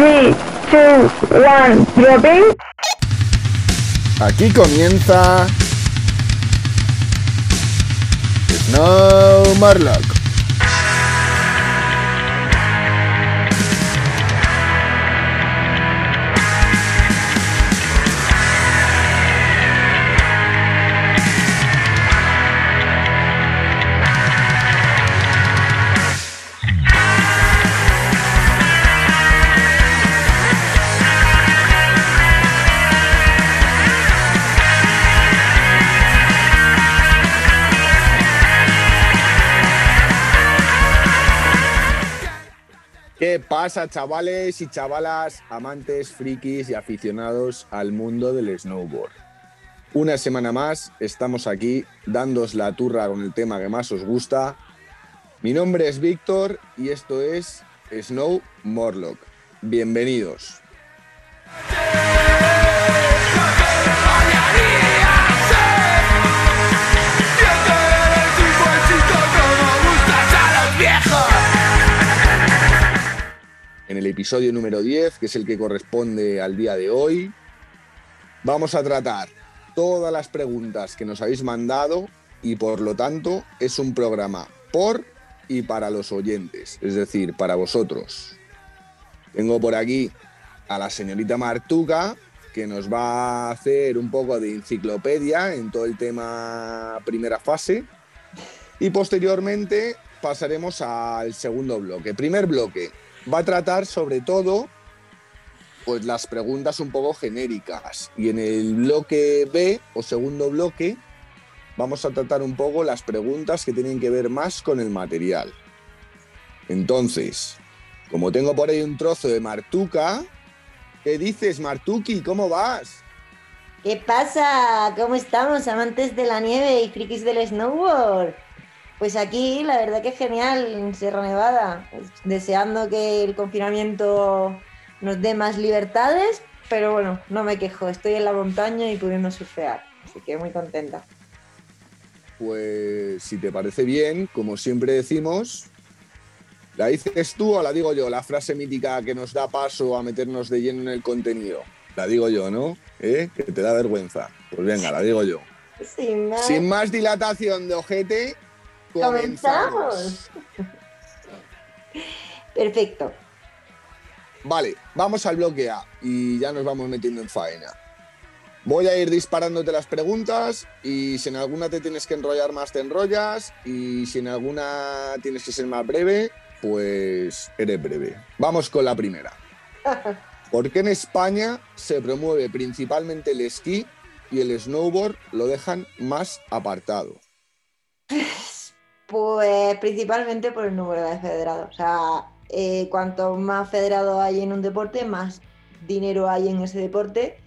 3, 2, 1, dropping. Aquí comienza Snow Marlock. Pasa, chavales y chavalas, amantes, frikis y aficionados al mundo del snowboard? Una semana más estamos aquí dándos la turra con el tema que más os gusta. Mi nombre es Víctor y esto es Snow Morlock. Bienvenidos. En el episodio número 10, que es el que corresponde al día de hoy, vamos a tratar todas las preguntas que nos habéis mandado y por lo tanto es un programa por y para los oyentes, es decir, para vosotros. Tengo por aquí a la señorita Martuca, que nos va a hacer un poco de enciclopedia en todo el tema primera fase. Y posteriormente pasaremos al segundo bloque. Primer bloque va a tratar sobre todo pues las preguntas un poco genéricas. Y en el bloque B o segundo bloque vamos a tratar un poco las preguntas que tienen que ver más con el material. Entonces, como tengo por ahí un trozo de Martuca, ¿qué dices, Martuki? ¿Cómo vas? ¿Qué pasa? ¿Cómo estamos, amantes de la nieve y frikis del snowboard? Pues aquí, la verdad que es genial, en Sierra Nevada, deseando que el confinamiento nos dé más libertades, pero bueno, no me quejo, estoy en la montaña y pudiendo surfear, así que muy contenta. Pues si te parece bien, como siempre decimos, ¿la dices tú o la digo yo? La frase mítica que nos da paso a meternos de lleno en el contenido. La digo yo, ¿no? ¿Eh? Que te da vergüenza. Pues venga, la digo yo. Sin más, Sin más dilatación de ojete, comenzamos. Perfecto. Vale, vamos al bloque A y ya nos vamos metiendo en faena. Voy a ir disparándote las preguntas y si en alguna te tienes que enrollar más, te enrollas y si en alguna tienes que ser más breve, pues eres breve. Vamos con la primera. ¿Por qué en España se promueve principalmente el esquí y el snowboard lo dejan más apartado? Pues principalmente por el número de federados. O sea, eh, cuanto más federados hay en un deporte, más dinero hay en ese deporte.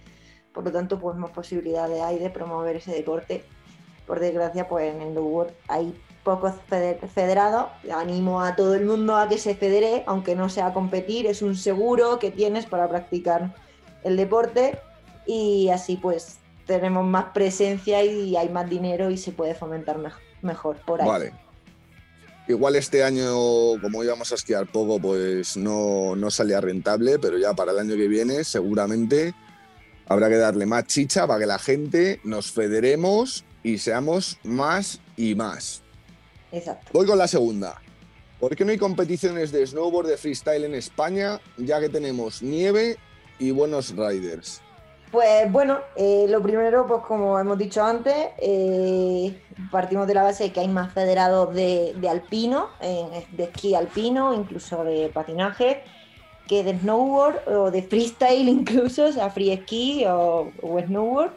Por lo tanto, pues más posibilidades hay de promover ese deporte. Por desgracia, pues en el snowboard hay pocos fede- federados. Animo a todo el mundo a que se federe, aunque no sea competir, es un seguro que tienes para practicar el deporte y así pues tenemos más presencia y hay más dinero y se puede fomentar mej- mejor por ahí. Vale. Igual este año, como íbamos a esquiar poco, pues no, no salía rentable, pero ya para el año que viene seguramente habrá que darle más chicha para que la gente nos federemos y seamos más y más. Exacto. Voy con la segunda. ¿Por qué no hay competiciones de snowboard de freestyle en España, ya que tenemos nieve y buenos riders? Pues bueno, eh, lo primero, pues como hemos dicho antes, eh, partimos de la base de que hay más federados de, alpino, de esquí alpino, incluso de patinaje, que de snowboard o de freestyle incluso, o sea, free ski o, o snowboard.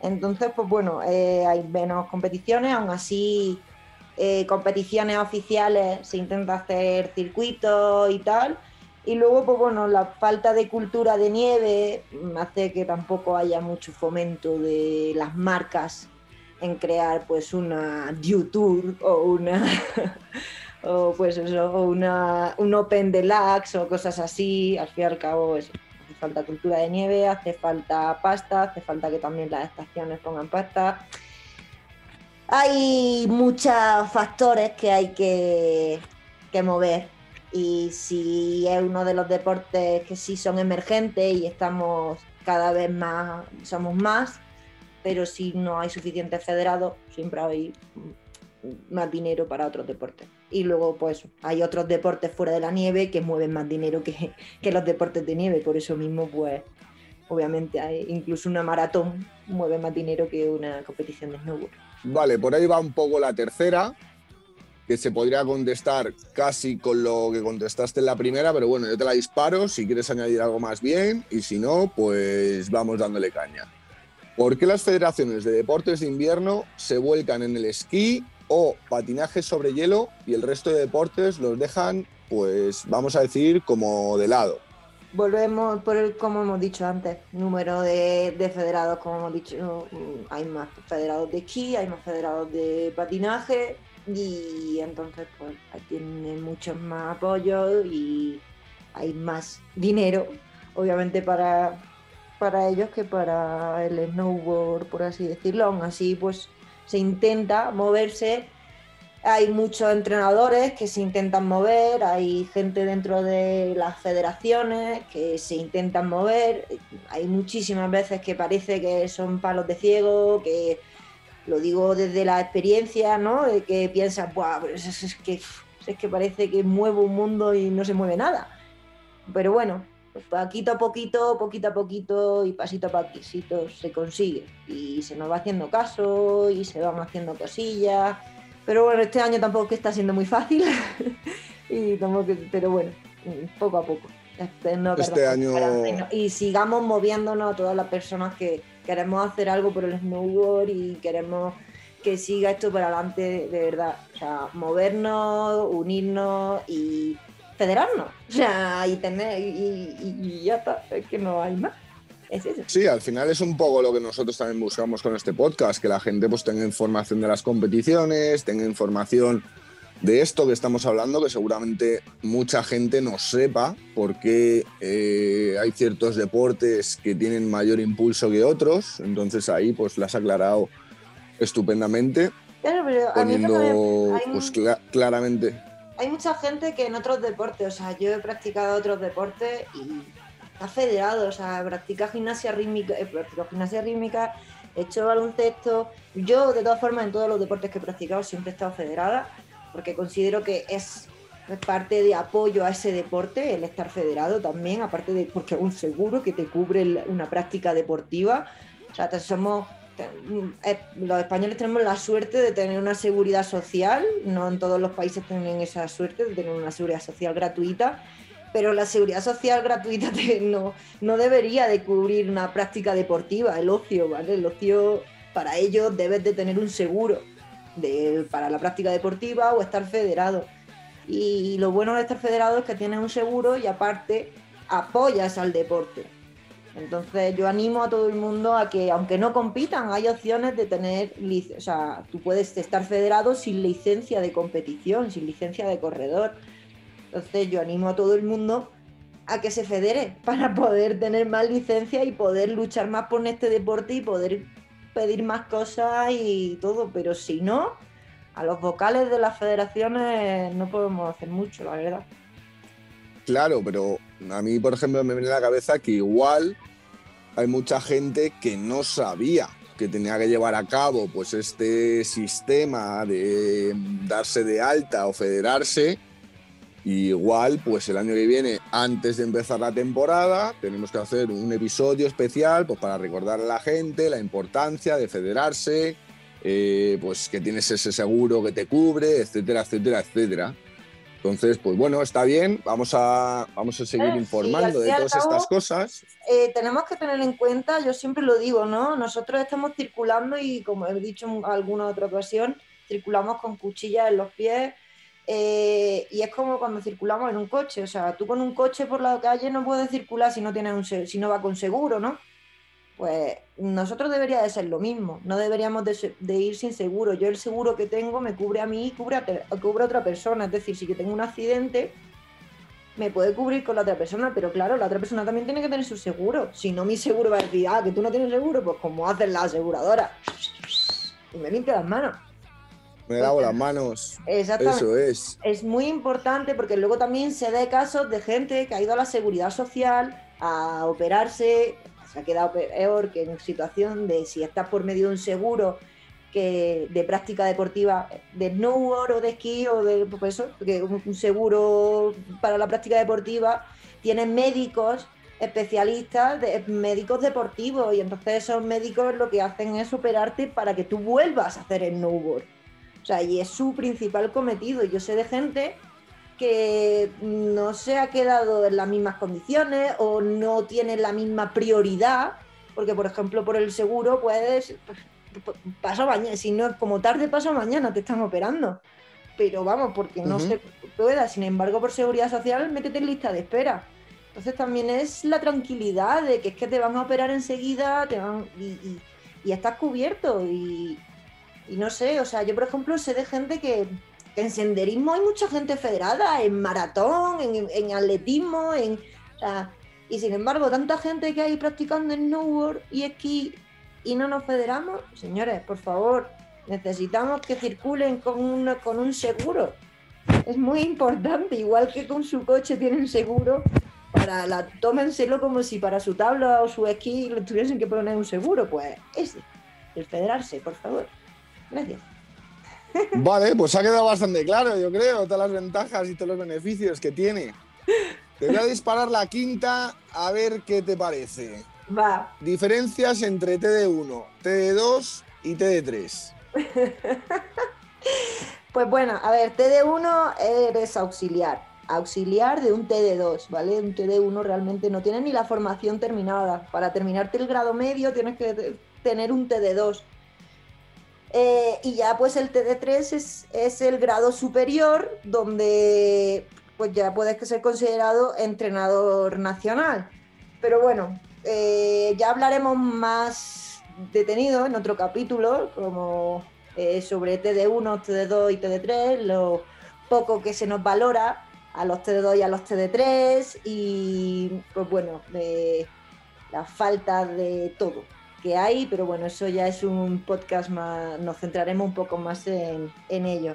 Entonces, pues bueno, eh, hay menos competiciones, aún así eh, competiciones oficiales se intenta hacer circuitos y tal. Y luego, pues bueno, la falta de cultura de nieve hace que tampoco haya mucho fomento de las marcas en crear pues una Dew Tour o una o pues eso, una, un Open Deluxe o cosas así. Al fin y al cabo, eso, hace falta cultura de nieve, hace falta pasta, hace falta que también las estaciones pongan pasta. Hay muchos factores que hay que, que mover y si es uno de los deportes que sí son emergentes y estamos cada vez más, somos más, pero si no hay suficientes federados, siempre hay más dinero para otros deportes. Y luego, pues, hay otros deportes fuera de la nieve que mueven más dinero que, que los deportes de nieve. Por eso mismo, pues, obviamente, hay, incluso una maratón mueve más dinero que una competición de snowboard. Vale, por ahí va un poco la tercera, que se podría contestar casi con lo que contestaste en la primera, pero bueno, yo te la disparo, si quieres añadir algo más bien, y si no, pues vamos dándole caña. ¿Por qué las federaciones de deportes de invierno se vuelcan en el esquí o patinaje sobre hielo y el resto de deportes los dejan, pues vamos a decir, como de lado? Volvemos por el, como hemos dicho antes, número de, de federados, como hemos dicho, hay más federados de esquí, hay más federados de patinaje, y entonces pues tienen muchos más apoyos y hay más dinero, obviamente para, para ellos que para el snowboard, por así decirlo. Así, pues se intenta moverse. Hay muchos entrenadores que se intentan mover, hay gente dentro de las federaciones que se intentan mover. Hay muchísimas veces que parece que son palos de ciego, que lo digo desde la experiencia, ¿no? De que piensas, Buah, es, que, es que parece que muevo un mundo y no se mueve nada. Pero bueno, poquito a poquito, poquito a poquito y pasito a pasito se consigue. Y se nos va haciendo caso y se van haciendo cosillas. Pero bueno, este año tampoco que está siendo muy fácil. y tampoco, pero bueno, poco a poco. Este, este año... Y sigamos moviéndonos a todas las personas que, queremos hacer algo por el snowboard y queremos que siga esto para adelante de verdad. O sea, movernos, unirnos y federarnos. O sea, y tener, y, ya está, es que no hay más. Sí, al final es un poco lo que nosotros también buscamos con este podcast, que la gente pues tenga información de las competiciones, tenga información de esto que estamos hablando, que seguramente mucha gente no sepa porque eh, hay ciertos deportes que tienen mayor impulso que otros, entonces ahí pues lo has aclarado estupendamente, poniendo pues claramente. Hay mucha gente que en otros deportes, o sea, yo he practicado otros deportes y está federado, o sea, practica gimnasia rítmica, he practicado gimnasia rítmica, he hecho baloncesto, yo de todas formas en todos los deportes que he practicado siempre he estado federada porque considero que es parte de apoyo a ese deporte, el estar federado también, aparte de porque un seguro que te cubre una práctica deportiva. O sea, somos eh, los españoles tenemos la suerte de tener una seguridad social, no en todos los países tienen esa suerte de tener una seguridad social gratuita, pero la seguridad social gratuita no, no debería de cubrir una práctica deportiva, el ocio, ¿vale? El ocio, para ello debes de tener un seguro para la práctica deportiva o estar federado. Y lo bueno de estar federado es que tienes un seguro y aparte apoyas al deporte. Entonces yo animo a todo el mundo a que aunque no compitan, hay opciones de tener, o sea, tú puedes estar federado sin licencia de competición, sin licencia de corredor. Entonces yo animo a todo el mundo a que se federe para poder tener más licencia y poder luchar más por este deporte y poder pedir más cosas y todo, pero si no, a los vocales de las federaciones no podemos hacer mucho, la verdad. Claro, pero a mí, por ejemplo, me viene a la cabeza que igual hay mucha gente que no sabía que tenía que llevar a cabo pues este sistema de darse de alta o federarse igual, pues el año que viene, antes de empezar la temporada, tenemos que hacer un episodio especial pues, para recordar a la gente la importancia de federarse, eh, pues que tienes ese seguro que te cubre, etcétera, etcétera, etcétera. Entonces, pues bueno, está bien, vamos a, vamos a seguir informando de todas estas cosas. Eh, tenemos que tener en cuenta, yo siempre lo digo, ¿no? Nosotros estamos circulando y como he dicho en alguna otra ocasión, circulamos con cuchillas en los pies, eh, y es como cuando circulamos en un coche, o sea, tú con un coche por la calle no puedes circular si no, tienes un, si no va con seguro, ¿no? Pues nosotros debería de ser lo mismo, no deberíamos de, ir sin seguro. Yo el seguro que tengo me cubre a mí y cubre a, cubre otra persona, es decir, si yo tengo un accidente, me puede cubrir con la otra persona, pero claro, la otra persona también tiene que tener su seguro. Si no, mi seguro va a decir, ah, que tú no tienes seguro, pues como hacen las aseguradoras. Y me limpia las manos. Me lavo las manos. Exactamente. Eso es. Es muy importante porque luego también se da casos de gente que ha ido a la seguridad social a operarse, se ha quedado peor que en situación de si estás por medio de un seguro que de práctica deportiva de snowboard o de esquí o de pues eso, que un seguro para la práctica deportiva tienen médicos especialistas, de, médicos deportivos y entonces esos médicos lo que hacen es operarte para que tú vuelvas a hacer snowboard. O sea, y es su principal cometido. Yo sé de gente que no se ha quedado en las mismas condiciones o no tiene la misma prioridad, porque por ejemplo por el seguro puedes, pasa mañana, si no es como tarde pasa mañana, te están operando. Pero vamos, porque no se pueda, sin embargo por seguridad social métete en lista de espera. Entonces también es la tranquilidad de que es que te van a operar enseguida te van, y, estás cubierto y, y no sé, o sea, yo por ejemplo sé de gente que en senderismo hay mucha gente federada, en maratón, en, atletismo, en, y sin embargo, tanta gente que hay practicando snowboard y esquí y no nos federamos, señores, por favor, necesitamos que circulen con, con un seguro. Es muy importante, igual que con su coche tienen seguro, para la, tómenselo como si para su tabla o su esquí le tuviesen que poner un seguro, pues ese, el federarse, por favor. Gracias. Vale, pues ha quedado bastante claro, yo creo, todas las ventajas y todos los beneficios que tiene. Te voy a disparar la quinta a ver qué te parece. Va. Diferencias entre TD1, TD2 y TD3. pues bueno, a ver, TD1 eres auxiliar. Auxiliar de un TD2, ¿vale? Un TD1 realmente no tiene ni la formación terminada. Para terminarte el grado medio tienes que tener un TD2 eh, y ya pues el TD3 es, el grado superior donde pues ya puedes ser considerado entrenador nacional. Pero bueno, eh, ya hablaremos más detenido en otro capítulo, como eh, sobre TD1, TD2 y TD3, lo poco que se nos valora a los TD2 y a los TD3 y pues bueno, la falta de todo que hay, pero bueno, eso ya es un podcast más, nos centraremos un poco más en, ello.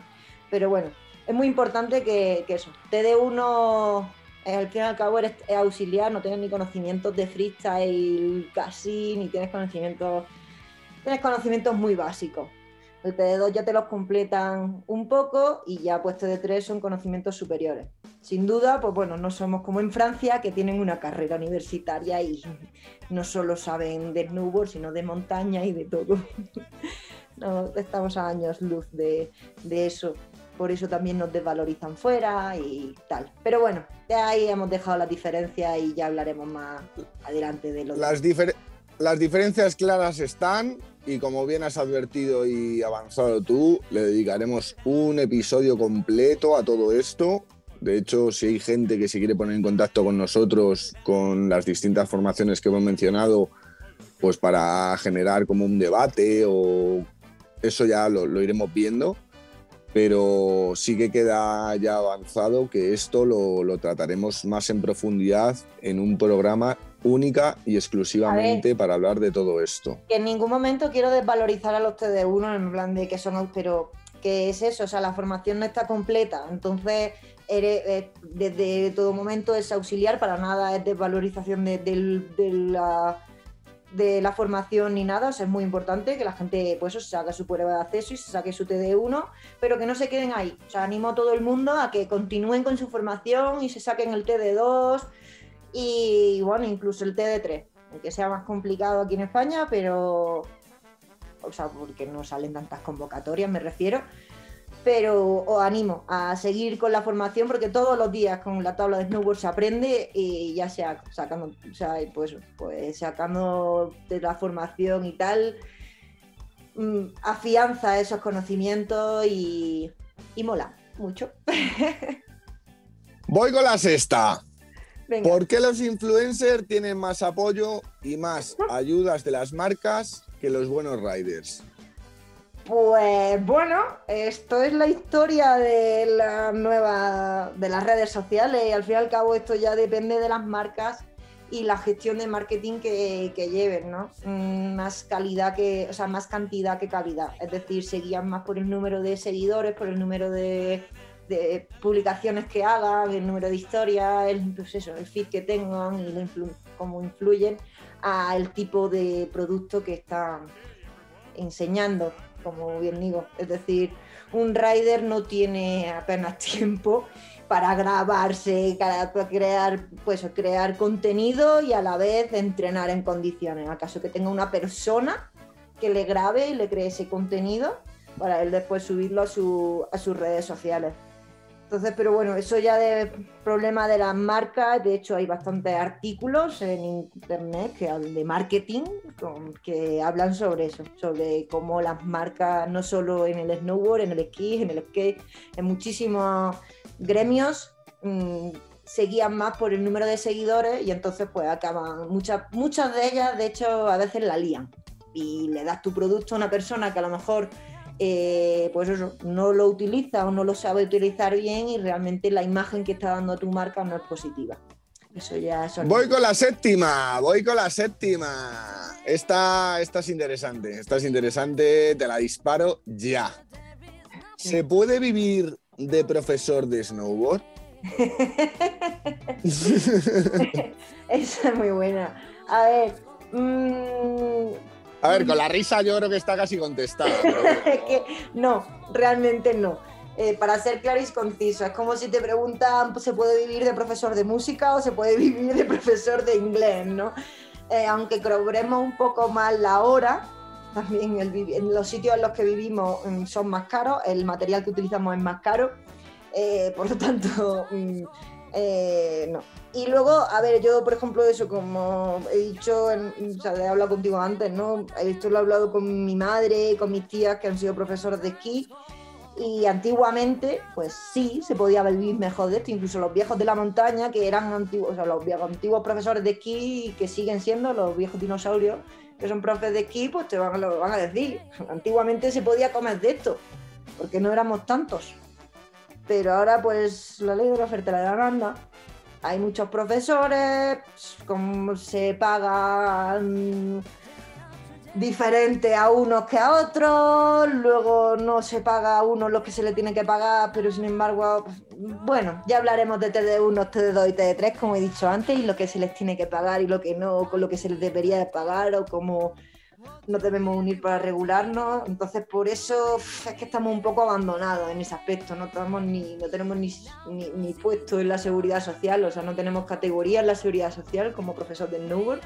Pero bueno, es muy importante que, eso, TD1 eh, al fin y al cabo eres auxiliar, no tienes ni conocimientos de freestyle casi, ni tienes conocimientos, tienes conocimientos muy básicos. El TD2 ya te los completan un poco y ya pues TD3 son conocimientos superiores. Sin duda, pues bueno, no somos como en Francia que tienen una carrera universitaria y no solo saben de snowboard, sino de montaña y de todo. no, estamos a años luz de, eso. Por eso también nos desvalorizan fuera y tal. Pero bueno, ya ahí hemos dejado las diferencias y ya hablaremos más adelante de lo las, las diferencias claras están y como bien has advertido y avanzado tú, le dedicaremos un episodio completo a todo esto. De hecho, si hay gente que se quiere poner en contacto con nosotros con las distintas formaciones que hemos mencionado, pues para generar como un debate o eso ya lo, iremos viendo. Pero sí que queda ya avanzado que esto lo, lo trataremos más en profundidad en un programa única y exclusivamente para hablar de todo esto. Que en ningún momento quiero desvalorizar a los TD1 en plan de que son, pero que es eso, o sea, la formación no está completa, entonces eres, desde todo momento es auxiliar, para nada es desvalorización de, la de la formación ni nada, o sea, es muy importante que la gente pues se haga su prueba de acceso y se saque su TD1, pero que no se queden ahí. O sea, animo a todo el mundo a que continúen con su formación y se saquen el TD2, y bueno, incluso el TD3, que sea más complicado aquí en España, pero, o sea, porque no salen tantas convocatorias, me refiero, pero os animo a seguir con la formación porque todos los días con la tabla de snowboard se aprende y ya sea sacando, o sea, pues, pues sacando de la formación y tal, mm, afianza esos conocimientos y, y mola mucho. Voy con la sexta. ¿Por qué los influencers tienen más apoyo y más ayudas de las marcas que los buenos riders? Pues bueno, esto es la historia de la nueva de las redes sociales y al fin y al cabo esto ya depende de las marcas y la gestión de marketing que, lleven, ¿no? Mm, Más calidad que, o sea, más cantidad que calidad. Es decir, se guían más por el número de seguidores, por el número de, publicaciones que hagan, el número de historias, el, pues eso, el feed que tengan y influ- cómo influyen al tipo de producto que están enseñando, como bien digo. Es decir, un rider no tiene apenas tiempo para grabarse, para crear, pues, crear contenido y a la vez entrenar en condiciones. ¿Acaso que tenga una persona que le grabe y le cree ese contenido para él después subirlo a, su- a sus redes sociales? Entonces, pero bueno, eso ya de problema de las marcas, de hecho hay bastantes artículos en internet que de marketing que hablan sobre eso, sobre cómo las marcas, no solo en el snowboard, en el esquí, en el skate, en muchísimos gremios mm, se guían más por el número de seguidores y entonces pues acaban, muchas, muchas de ellas de hecho a veces la lían. Y le das tu producto a una persona que a lo mejor eh, pues eso, no lo utiliza o no lo sabe utilizar bien y realmente la imagen que está dando tu marca no es positiva. Eso ya son... Voy con la séptima, voy con la séptima. Esta, esta es interesante, esta es interesante, te la disparo ya. ¿Se puede vivir de profesor de snowboard? Esa es muy buena. A ver... mm, A ver, con la risa yo creo que está casi contestada. pero que no, realmente no. Eh, para ser claro y conciso, es como si te preguntan, ¿se puede vivir de profesor de música o se puede vivir de profesor de inglés? ¿no? Eh, aunque cobremos un poco más la hora, también los sitios en los que vivimos mm, son más caros, el material que utilizamos es más caro, eh, por lo tanto, mm, no. Y luego, a ver, yo, por ejemplo, eso, como he dicho, o sea, he hablado contigo antes, ¿no? Esto lo he hablado con mi madre, con mis tías que han sido profesores de esquí. Y antiguamente, pues sí, se podía vivir mejor de esto. Incluso los viejos de la montaña, que eran antiguos, o sea, los viejos, antiguos profesores de esquí, que siguen siendo los viejos dinosaurios, que son profes de esquí, pues te van, lo van a decir. Antiguamente se podía comer de esto, porque no éramos tantos. Pero ahora, pues, la ley de la oferta y la demanda, hay muchos profesores, como se pagan diferente a unos que a otros, luego no se paga a unos lo que se le tiene que pagar, pero sin embargo, bueno, ya hablaremos de TD1, TD2 y TD3, como he dicho antes, y lo que se les tiene que pagar y lo que no, con lo que se les debería de pagar o cómo nos debemos unir para regularnos. Entonces, por eso es que estamos un poco abandonados en ese aspecto. No, estamos ni, no tenemos ni, ni, puesto en la seguridad social, o sea, no tenemos categoría en la seguridad social como profesor de snowboard,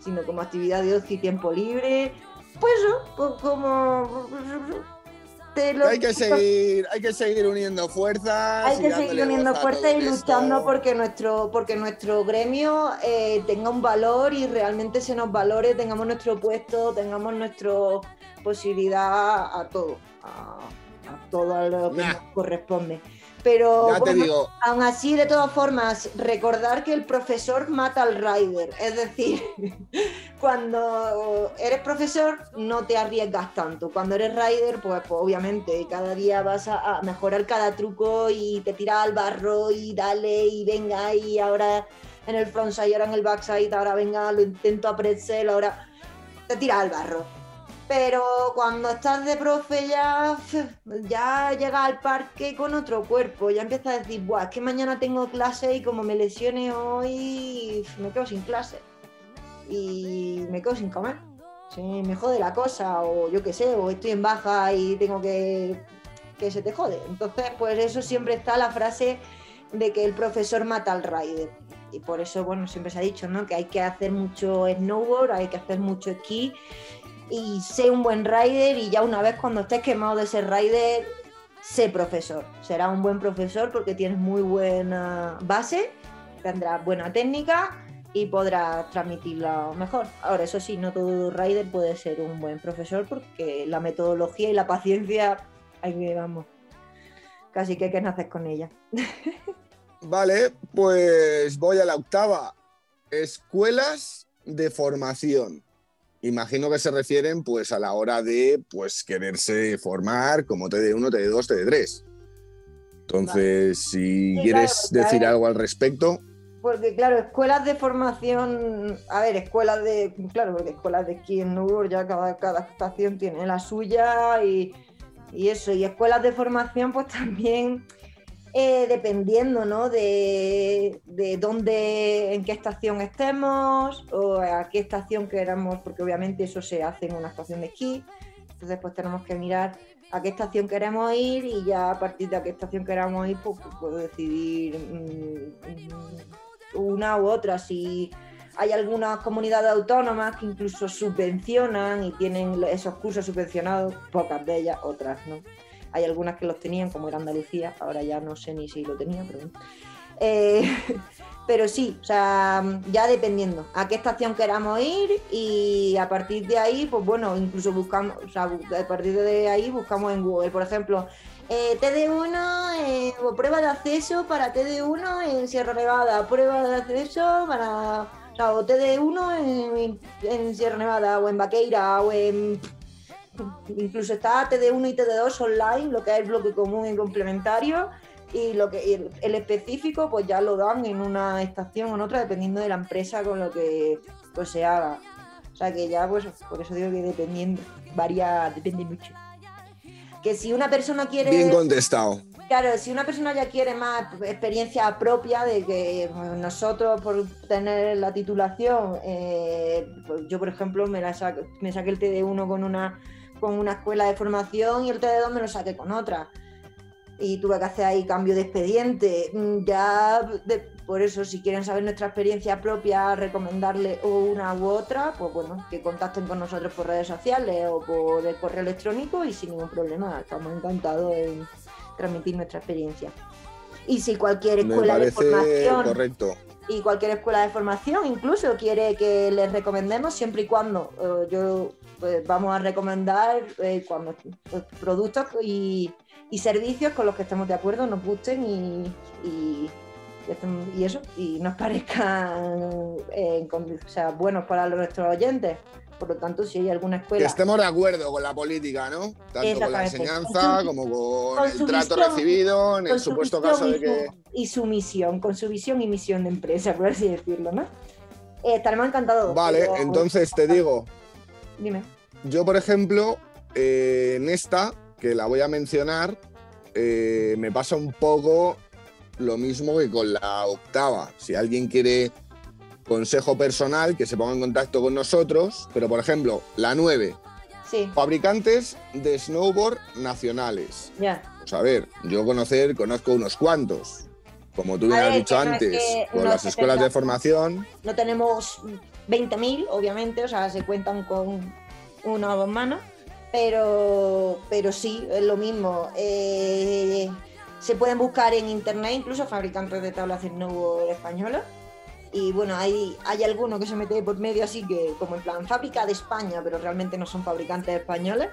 sino como actividad de ocio y tiempo libre. Pues eso, pues como. Lo- Hay que seguir, hay que seguir uniendo fuerzas. hay y que seguir uniendo fuerzas y esto. luchando porque nuestro, porque nuestro gremio eh, tenga un valor y realmente se nos valore, tengamos nuestro puesto, tengamos nuestra posibilidad a todo, a, a todo lo que Nah. nos corresponde. Pero Ya te bueno, digo, Aún así, de todas formas, recordar que el profesor mata al rider. Es decir, cuando eres profesor no te arriesgas tanto. Cuando eres rider, pues, pues, obviamente cada día vas a, a mejorar cada truco y te tiras al barro y dale y venga y ahora en el frontside, ahora en el backside, ahora venga, lo intento a pretzel, ahora te tiras al barro. Pero cuando estás de profe ya, ya llegas al parque con otro cuerpo, ya empiezas a decir, Buah, es que mañana tengo clase y como me lesione hoy, me quedo sin clase. Y me quedo sin comer. Sí, me jode la cosa, o yo qué sé, o estoy en baja y tengo que que se te jode. Entonces, pues eso siempre está la frase de que el profesor mata al rider. Y por eso, bueno, siempre se ha dicho, ¿no? Que hay que hacer mucho snowboard, hay que hacer mucho esquí y sé un buen rider y ya una vez cuando estés quemado de ser rider, sé profesor. Será un buen profesor porque tienes muy buena base, tendrás buena técnica y podrás transmitirla mejor. Ahora, eso sí, no todo rider puede ser un buen profesor porque la metodología y la paciencia, hay que, vamos, casi que hay que con ella. vale, pues voy a la octava. Escuelas de formación. Imagino que se refieren pues a la hora de pues quererse formar como TD1, TD2, TD3. Entonces, si Sí, quieres claro, decir claro. algo al respecto, Porque, claro, escuelas de formación, a ver, escuelas de, claro, porque escuelas de esquí en ya cada, cada estación tiene la suya y, y eso, y escuelas de formación pues también eh, dependiendo, ¿no? De, de dónde, en qué estación estemos o a qué estación queramos, porque obviamente eso se hace en una estación de esquí, entonces pues tenemos que mirar a qué estación queremos ir y ya a partir de a qué estación queramos ir, pues, pues puedo decidir mm, una u otra. Si hay algunas comunidades autónomas que incluso subvencionan y tienen esos cursos subvencionados, pocas de ellas, otras no. Hay algunas que los tenían, como era Andalucía, ahora ya no sé ni si lo tenía, pero. Eh, pero sí, o sea, ya dependiendo a qué estación queramos ir y a partir de ahí, pues bueno, incluso buscamos, o sea, a partir de ahí buscamos en Google, por ejemplo, eh, TD1 eh, o prueba de acceso para TD1 en Sierra Nevada, prueba de acceso para, o, sea, o TD1 en, en Sierra Nevada o en Vaqueira o en incluso está TD1 y TD2 online, lo que es bloque común y complementario, y lo que el, el, específico pues ya lo dan en una estación o en otra dependiendo de la empresa con lo que pues se haga. O sea que ya pues por eso digo que dependiendo, varía, depende mucho. Que si una persona quiere... Bien contestado. Claro, si una persona ya quiere más experiencia propia de que nosotros por tener la titulación, eh, pues yo por ejemplo me, la saqué, me saqué el TD1 con una, con una escuela de formación y el TD2 me lo saqué con otra y tuve que hacer ahí cambio de expediente. Ya, de, por eso, si quieren saber nuestra experiencia propia, recomendarle una u otra, pues bueno, que contacten con nosotros por redes sociales o por el correo electrónico y sin ningún problema, estamos encantados en transmitir nuestra experiencia. Y si cualquier escuela de formación correcto. y cualquier escuela de formación incluso quiere que les recomendemos, siempre y cuando eh, yo pues, vamos a recomendar eh, cuando pues, productos y y servicios con los que estemos de acuerdo, nos gusten y, y, y eso, y nos parezcan eh, o sea, buenos para nuestros oyentes. Por lo tanto, si hay alguna escuela. Que estemos de acuerdo con la política, ¿no? Tanto con la enseñanza como con, el trato recibido, en el supuesto caso de que. Y su misión, con su visión y misión de empresa, por así decirlo, ¿no? Eh, estaremos encantados. Vale, pero... entonces te digo. Dime. Yo, por ejemplo, eh, en esta que la voy a mencionar, eh, me pasa un poco lo mismo que con la octava. Si alguien quiere consejo personal, que se ponga en contacto con nosotros, pero por ejemplo, la 9. Sí. Fabricantes de snowboard nacionales. Ya. Pues a ver, yo conocer, conozco unos cuantos. Como tú bien has dicho antes, que con no las escuelas de formación. No tenemos 20.000, obviamente, o sea, se cuentan con una o dos manos pero, pero sí, es lo mismo. Eh, se pueden buscar en internet incluso fabricantes de tablas de snowboard españolas. Y bueno, hay, hay algunos que se mete por medio así que como en plan fábrica de España, pero realmente no son fabricantes españoles.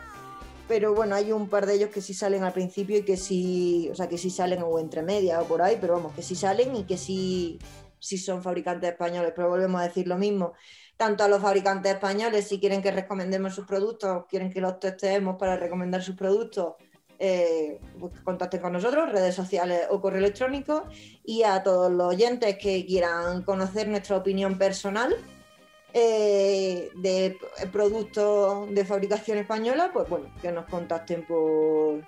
Pero bueno, hay un par de ellos que sí salen al principio y que sí, o sea, que sí salen o entre media o por ahí, pero vamos, que sí salen y que sí, sí son fabricantes españoles. Pero volvemos a decir lo mismo tanto a los fabricantes españoles, si quieren que recomendemos sus productos, quieren que los testemos para recomendar sus productos, eh, pues contacten con nosotros, redes sociales o correo electrónico, y a todos los oyentes que quieran conocer nuestra opinión personal eh, de productos de fabricación española, pues bueno, que nos contacten por,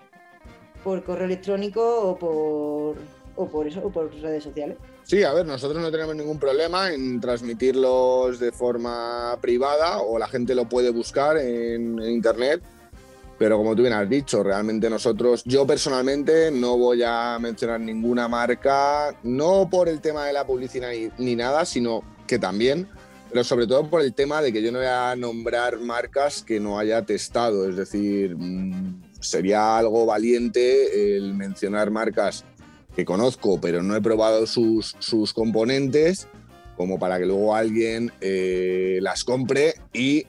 por correo electrónico o por, o por eso, o por redes sociales. Sí, a ver, nosotros no tenemos ningún problema en transmitirlos de forma privada o la gente lo puede buscar en, en, internet, pero como tú bien has dicho, realmente nosotros, yo personalmente no voy a mencionar ninguna marca, no por el tema de la publicidad ni, ni nada, sino que también, pero sobre todo por el tema de que yo no voy a nombrar marcas que no haya testado, es decir, sería algo valiente el mencionar marcas que conozco, pero no he probado sus, sus componentes, como para que luego alguien eh, las compre y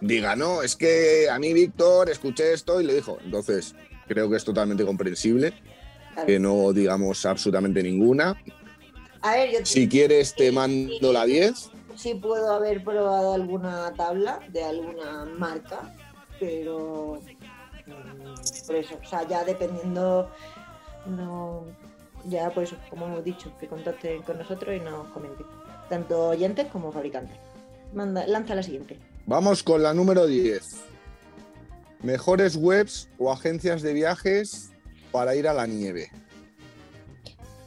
diga, no, es que a mí Víctor escuché esto y le dijo. Entonces, creo que es totalmente comprensible, claro. que no digamos absolutamente ninguna. A ver, yo si quieres, te mando la 10. Sí, puedo haber probado alguna tabla de alguna marca, pero mm, por eso, o sea, ya dependiendo no, ya pues como hemos dicho, que contacten con nosotros y nos comenten, tanto oyentes como fabricantes. Manda, lanza la siguiente. Vamos con la número 10. Mejores webs o agencias de viajes para ir a la nieve.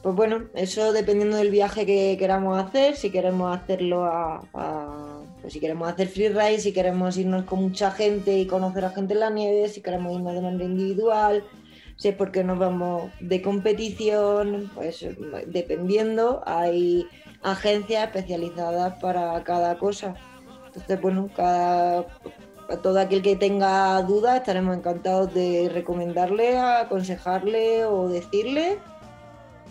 Pues bueno, eso dependiendo del viaje que queramos hacer, si queremos hacerlo a, a- pues si queremos hacer freeride, si queremos irnos con mucha gente y conocer a gente en la nieve, si queremos irnos de manera individual, si es porque nos vamos de competición, pues dependiendo, hay agencias especializadas para cada cosa. Entonces, bueno, cada, todo aquel que tenga dudas estaremos encantados de recomendarle, aconsejarle o decirle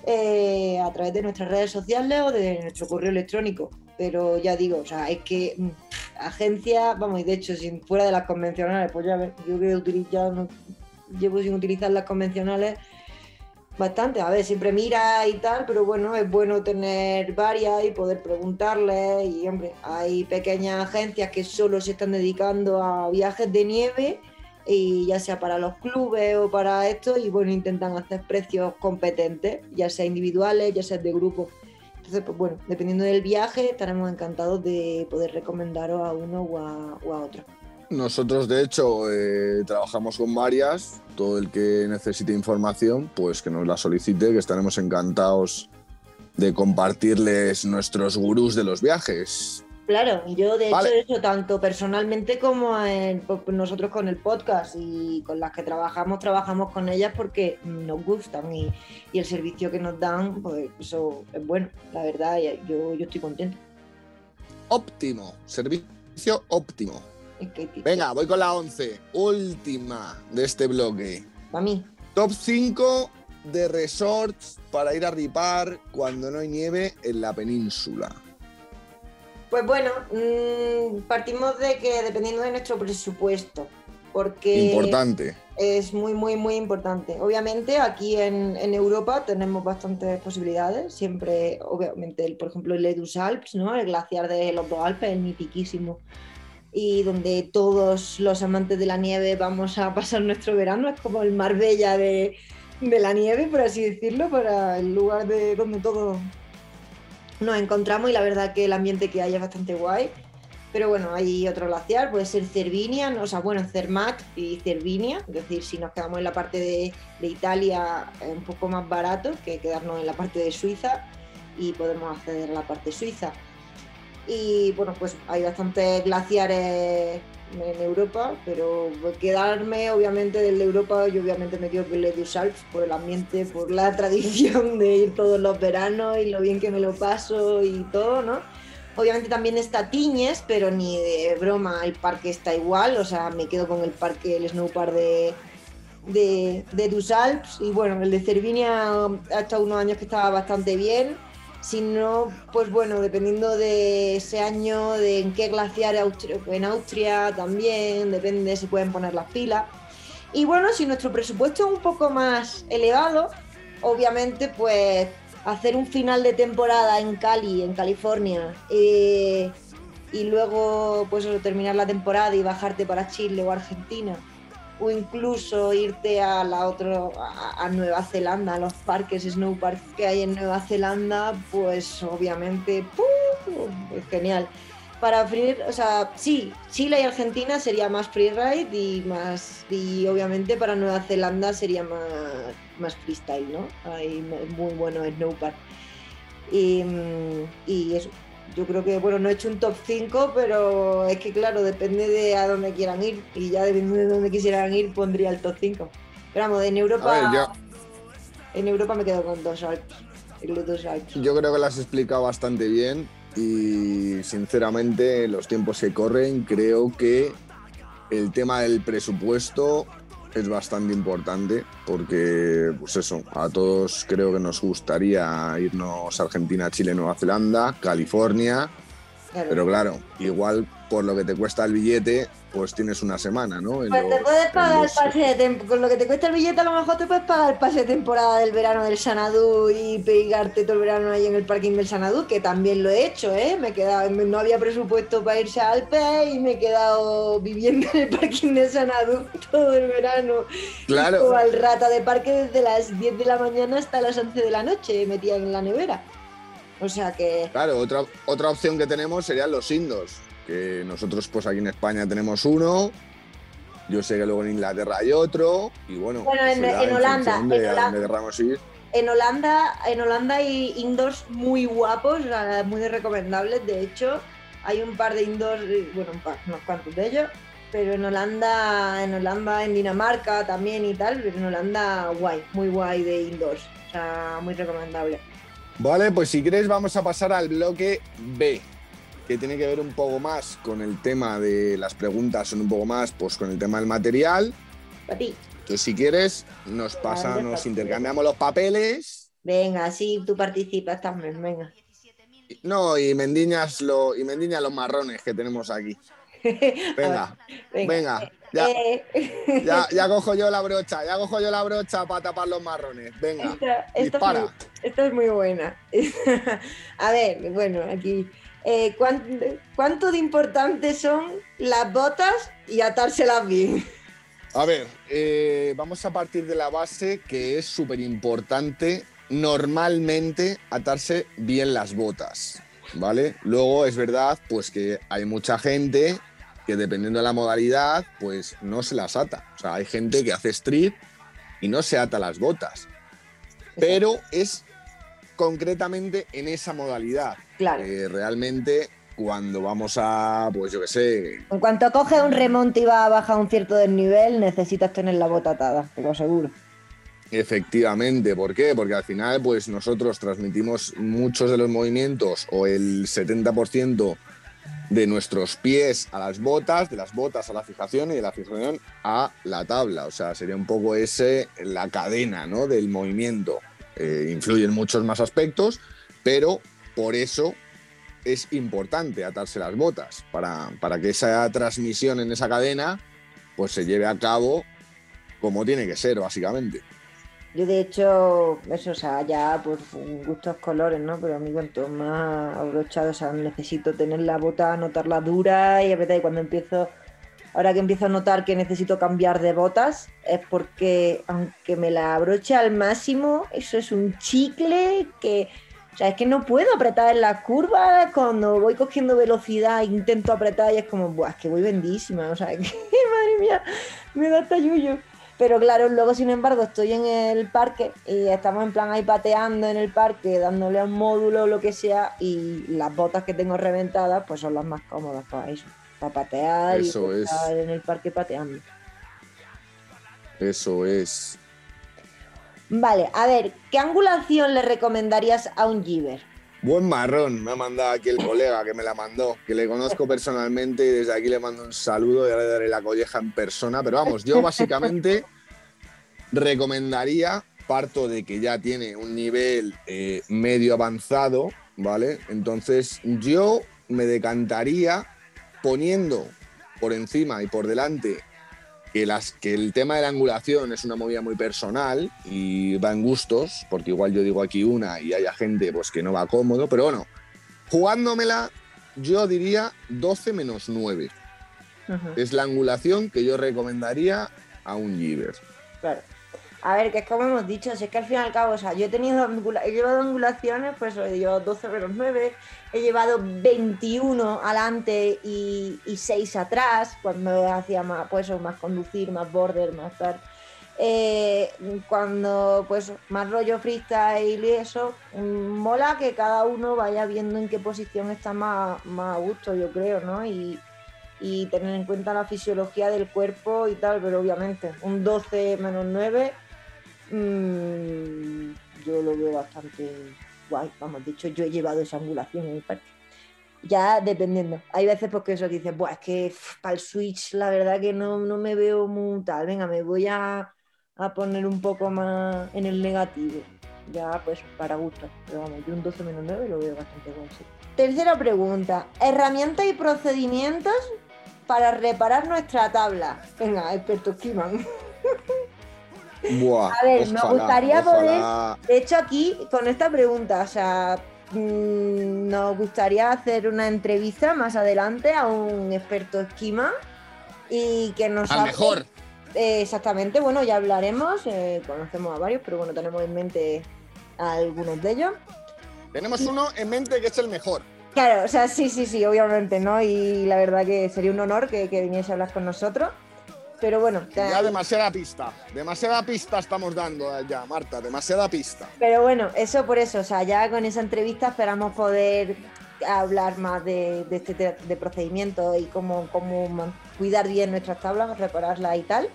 eh, a través de nuestras redes sociales o de nuestro correo electrónico. Pero ya digo, o sea, es que mm, agencia, vamos, y de hecho, sin fuera de las convencionales, pues ya ves, yo que no- llevo sin utilizar las convencionales bastante. A ver, siempre mira y tal, pero bueno, es bueno tener varias y poder preguntarles. Y hombre, hay pequeñas agencias que solo se están dedicando a viajes de nieve y ya sea para los clubes o para esto, y bueno, intentan hacer precios competentes, ya sea individuales, ya sea de grupo. Entonces, pues bueno, dependiendo del viaje, estaremos encantados de poder recomendaros a uno o o a otro. Nosotros, de hecho, eh, trabajamos con varias. Todo el que necesite información, pues que nos la solicite, que estaremos encantados de compartirles nuestros gurús de los viajes. Claro, y yo de Vale. hecho eso tanto personalmente como en- nosotros con el podcast y con las que trabajamos, trabajamos con ellas porque nos gustan y, y el servicio que nos dan, pues eso es bueno, la verdad, yo, yo estoy contenta. Óptimo, servicio óptimo. Es Venga, voy con la 11, última de este bloque. Para mí, Top 5 de resorts para ir a ripar cuando no hay nieve en la península. Pues bueno, mm, partimos de que dependiendo de nuestro presupuesto, porque Importante. es muy, muy, muy importante. Obviamente aquí en, en Europa tenemos bastantes posibilidades, siempre, obviamente, el- por ejemplo, el Ledus Alps, ¿no? el glaciar de los dos Alpes, el mitiquísimo, y donde todos los amantes de la nieve vamos a pasar nuestro verano, es como el Marbella de, de la nieve, por así decirlo, para el lugar de donde todos nos encontramos y la verdad que el ambiente que hay es bastante guay. Pero bueno, hay otro glaciar, puede ser Cervinia, o sea, bueno, Cermat y Cervinia, es decir, si nos quedamos en la parte de, de Italia es un poco más barato que quedarnos en la parte de Suiza y podemos acceder a la parte suiza. Y bueno, pues hay bastantes glaciares en Europa, pero quedarme obviamente del de Europa, yo obviamente me quedo con el Ledus Alps por el ambiente, por la tradición de ir todos los veranos y lo bien que me lo paso y todo, ¿no? Obviamente también está Tiñes, pero ni de broma el parque está igual, o sea, me quedo con el parque, el snowpark de, de, de y bueno, el de Cervinia ha estado unos años que estaba bastante bien. Si no, pues bueno, dependiendo de ese año, de en qué glaciar en Austria también, depende, se pueden poner las pilas. Y bueno, si nuestro presupuesto es un poco más elevado, obviamente pues hacer un final de temporada en Cali, en California, eh, y luego pues eso, terminar la temporada y bajarte para Chile o Argentina, o incluso irte a la otro, a, Nueva Zelanda, a los parques, snowparks que hay en Nueva Zelanda, pues obviamente es genial. Para free, o sea, sí, Chile y Argentina sería más freeride y más y obviamente para Nueva Zelanda sería más, más freestyle, ¿no? Hay muy bueno snowpark. Y, mm, y eso, yo creo que, bueno, no he hecho un top 5, pero es que, claro, depende de a dónde quieran ir. Y ya dependiendo de dónde quisieran ir, pondría el top 5. Pero vamos, en Europa, A ver, yo- en Europa me quedo con dos Alps. Los dos Alps. Yo creo que lo has explicado bastante bien y sinceramente los tiempos que corren creo que el tema del presupuesto es bastante importante porque pues eso, a todos creo que nos gustaría irnos a Argentina, Chile, Nueva Zelanda, California, Claro. pero claro, igual por lo que te cuesta el billete, pues tienes una semana, ¿no? En Pues te puedes pagar el pase de temporada. Con lo que te cuesta el billete, a lo mejor te puedes pagar el pase de temporada del verano del Sanadú y pegarte todo el verano ahí en el parking del Sanadú, que también lo he hecho, ¿eh? Me he quedado, no había presupuesto para irse a Alpes y me he quedado viviendo en el parking del Sanadú todo el verano. Claro. Como al rata de parque desde las 10 de la mañana hasta las 11 de la noche, metida en la nevera. O sea que. Claro, otra, otra opción que tenemos serían los indos, que nosotros pues aquí en España tenemos uno, yo sé que luego en Inglaterra hay otro, y bueno, Bueno, en- Holanda, en Holanda. ir. En Holanda, en Holanda hay indoors muy guapos, muy recomendables. De hecho, hay un par de indoors, eh, bueno, un par, unos cuantos de ellos. Pero en Holanda, en Holanda, en Dinamarca también y tal, pero en Holanda guay, muy guay de indoors. O sea, muy recomendable. Vale, pues si quieres vamos a pasar al bloque B, que tiene que ver un poco más con el tema de las preguntas, son un poco más pues con el tema del material. Para ti. Entonces si quieres nos pasa, Vale, nos intercambiamos los papeles. Venga, así tú participas también, venga. No, y mendiñas, lo, y mendiñas los marrones que tenemos aquí. Venga, venga, ya, Eh, ya, ya cojo yo la brocha, ya cojo yo la brocha para tapar los marrones. Venga, Esta, esta es dispara. muy, esta es muy buena. A ver, bueno, aquí. Eh, ¿cuán- ¿Cuánto de importantes son las botas y atárselas bien? A ver, eh, vamos a partir de la base que es súper importante normalmente atarse bien las botas, ¿vale? Luego es verdad, pues que hay mucha gente que dependiendo de la modalidad, pues no se las ata. O sea, hay gente que hace street y no se ata las botas, pero es concretamente en esa modalidad. Claro. que realmente cuando vamos a, pues yo qué sé, En cuanto coges un remonte y vas a bajar un cierto desnivel, necesitas tener la bota atada, te lo aseguro. Efectivamente, ¿por qué? Porque al final, pues nosotros transmitimos muchos de los movimientos o el 70% de nuestros pies a las botas, de las botas a la fijación y de la fijación a la tabla. O sea, sería un poco ese la cadena ¿no? del movimiento. Eh, influyen muchos más aspectos, pero por eso es importante atarse las botas, para, para que esa transmisión en esa cadena pues se lleve a cabo como tiene que ser, básicamente. Yo de hecho, eso, o sea, ya por gustos colores, ¿no? Pero a mí cuanto más abrochado, o sea, necesito tener la bota, notarla dura y a veces cuando empiezo, ahora que empiezo a notar que necesito cambiar de botas, es porque aunque me la abroche al máximo, eso es un chicle que, sea, es que no puedo apretar en las curvas, cuando voy cogiendo velocidad intento apretar y es como, buah, es que voy bendísima, o sea, que madre mía, me da hasta yuyo. Pero claro, luego sin embargo estoy en el parque y estamos en plan ahí pateando en el parque, dándole a un módulo o lo que sea, y las botas que tengo reventadas pues son las más cómodas para eso, para patear Eso y es. estar en el parque pateando. Eso es. Vale, a ver, ¿qué angulación le recomendarías a un Giver? Buen marrón, me ha mandado aquí el colega que me la mandó, que le conozco personalmente y desde aquí le mando un saludo y ahora le daré la colleja en persona. Pero vamos, yo básicamente recomendaría, parto de que ya tiene un nivel eh, medio avanzado, ¿vale? Entonces yo me decantaría poniendo por encima y por delante que, las, que el tema de la angulación es una movida muy personal y va en gustos, porque igual yo digo aquí una y haya gente pues, que no va cómodo, pero bueno, jugándomela yo diría 12 menos 9. Es la angulación que yo recomendaría a un Giver. Claro. A ver, que es como hemos dicho, si es que al fin y al cabo, o sea, yo he tenido he llevado angulaciones, pues he llevado 12 menos 9, he llevado 21 adelante y, y 6 atrás, cuando hacía más, pues, más conducir, más border, más tal. Eh, cuando, pues, más rollo freestyle y eso, mm, mola que cada uno vaya viendo en qué posición está más, más a gusto, yo creo, ¿no? Y, y tener en cuenta la fisiología del cuerpo y tal, pero obviamente un 12 menos 9 mm, yo lo veo bastante guay, vamos, de hecho yo he llevado esa angulación en el parque. Ya dependiendo, hay veces porque eso dices, Buah, es que para el Switch la verdad que no, no me veo muy tal, venga, me voy a, a poner un poco más en el negativo. ya pues para gusto. Pero vamos, yo un 12 menos 9 lo veo bastante bueno. sí. Tercera pregunta, herramientas y procedimientos para reparar nuestra tabla. Venga, experto Kiman. Buah, A ver, me gustaría ojalá. De hecho, aquí, con esta pregunta, o sea, mm, nos gustaría hacer una entrevista más adelante a un experto esquima y que nos Al hable- mejor. Eh, exactamente, bueno, ya hablaremos, eh, conocemos a varios, pero bueno, tenemos en mente a algunos de ellos. Tenemos uno en mente que es el mejor. Claro, o sea, sí, sí, sí, obviamente, ¿no? Y la verdad que sería un honor que, que viniese a hablar con nosotros. Pero bueno, Ya demasiada pista. Demasiada pista estamos dando ya, Marta. Demasiada pista. Pero bueno, eso por eso, o sea, ya con esa entrevista esperamos poder hablar más de, de este te- de procedimiento y cómo, cómo cuidar bien nuestras tablas, repararlas y tal.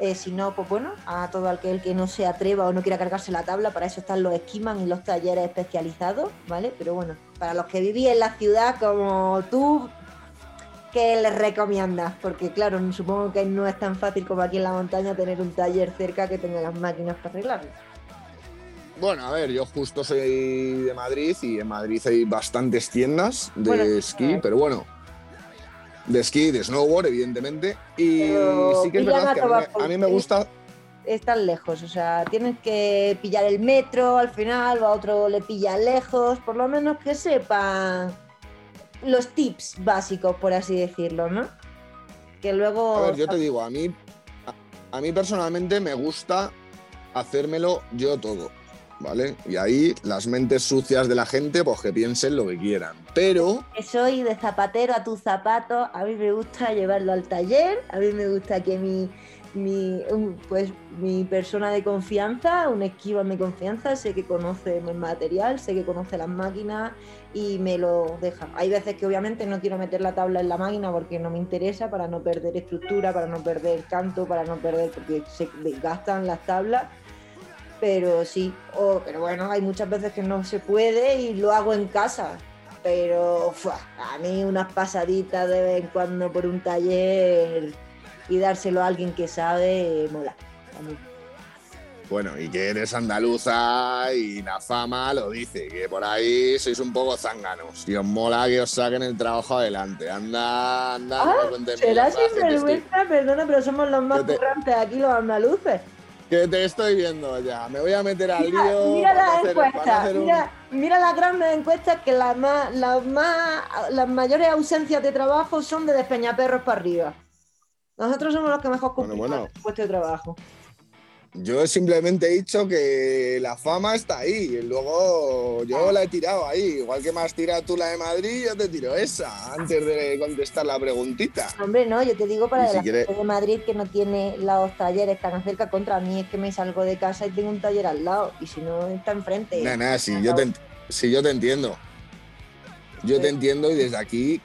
Eh, si no, pues bueno, a todo aquel que no se atreva o no quiera cargarse la tabla, para eso están los esquiman y los talleres especializados, ¿vale? Pero bueno, para los que vivís en la ciudad como tú, ¿qué les recomiendas? Porque claro, supongo que no es tan fácil como aquí en la montaña tener un taller cerca que tenga las máquinas para arreglarlo. Bueno, a ver, yo justo soy de Madrid y en Madrid hay bastantes tiendas de Bueno, esquí, eh. pero bueno, de esquí, de snowboard, evidentemente. Y Pero sí que es verdad a que a mí, me- a mí por me culo. gusta. están lejos, o sea, tienes que pillar el metro al final, o a otro le pilla lejos, por lo menos que sepan los tips básicos, por así decirlo, ¿no? Que luego... A ver, yo te digo, a mí, a, a mí personalmente me gusta hacérmelo yo todo, ¿vale? Y ahí las mentes sucias de la gente, pues que piensen lo que quieran. Pero que soy de zapatero a tu zapato, a mí me gusta llevarlo al taller, a mí me gusta que mi, mi, pues, mi persona de confianza, un esquiva de confianza, sé que conoce el material, sé que conoce las máquinas y me lo deja. Hay veces que obviamente no quiero meter la tabla en la máquina porque no me interesa, para no perder estructura, para no perder canto, para no perder, porque se desgastan las tablas. Pero sí, o- pero bueno, hay muchas veces que no se puede y lo hago en casa. Pero a mí unas pasaditas de vez en cuando por un taller y dárselo a alguien que sabe, mola. a mí. bueno, y que eres andaluza y la fama lo dice, que por ahí sois un poco zánganos. Y os mola que os saquen el trabajo adelante. Anda, anda, Ah, no Será te estoy- sinvergüenza, perdona, pero somos los más te- currantes aquí, los andaluces. Que te estoy viendo ya. Me voy a meter al Mira, lío. mira las encuestas, hacer un- mira, mira las grandes encuestas que las más, las más, las mayores ausencias de trabajo son de despeñaperros para arriba. Nosotros somos los que mejor Bueno, cumplimos bueno. el puesto de trabajo. Yo simplemente he dicho que la fama está ahí. Luego Ah. yo la he tirado ahí. Igual que me has tirado tú la de Madrid, yo te tiro esa antes de contestar la preguntita. Hombre, no, yo te digo para si la quiere- gente de Madrid que no tiene los talleres tan cerca contra mí, es que me salgo de casa y tengo un taller al lado, y si no, está enfrente. Nada, nada, si yo te, si yo te entiendo. Yo te entiendo y desde aquí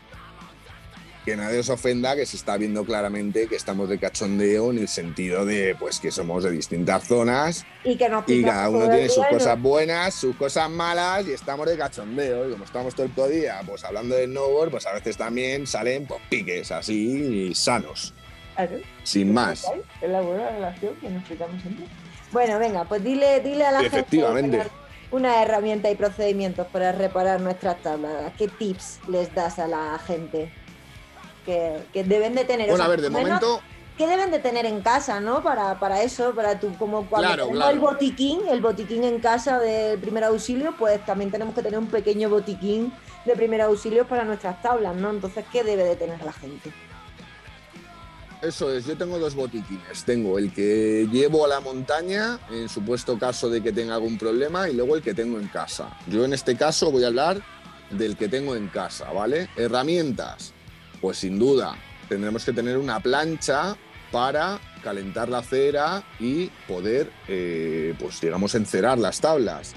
que nadie os ofenda, que se está viendo claramente que estamos de cachondeo en el sentido de pues que somos de distintas zonas Y que nos y pillamos cada uno tiene sus y cosas buenas, sus cosas malas y estamos de cachondeo. Y como estamos todo el día pues hablando de snowboard, pues a veces también salen pues piques así sanos, Claro, sin más. Es la buena relación que nos explicamos siempre. Bueno, venga, pues dile, dile a la Efectivamente. gente una herramienta y procedimientos para reparar nuestras tablas. ¿Qué tips les das a la gente? Que, que deben de tener. o Bueno, sea, a ver, de momento, ¿Qué deben de tener en casa, no? Para, para eso, para tu, como cuando Claro, tenemos claro. el botiquín, el botiquín en casa del primer auxilio, pues también tenemos que tener un pequeño botiquín de primer auxilio para nuestras tablas, ¿no? Entonces, ¿qué debe de tener la gente? Eso es, yo tengo dos botiquines. Tengo el que llevo a la montaña en supuesto caso de que tenga algún problema y luego el que tengo en casa. Yo en este caso voy a hablar del que tengo en casa, ¿vale? Herramientas. Pues sin duda, tendremos que tener una plancha para calentar la cera y poder, eh, pues digamos, encerar las tablas.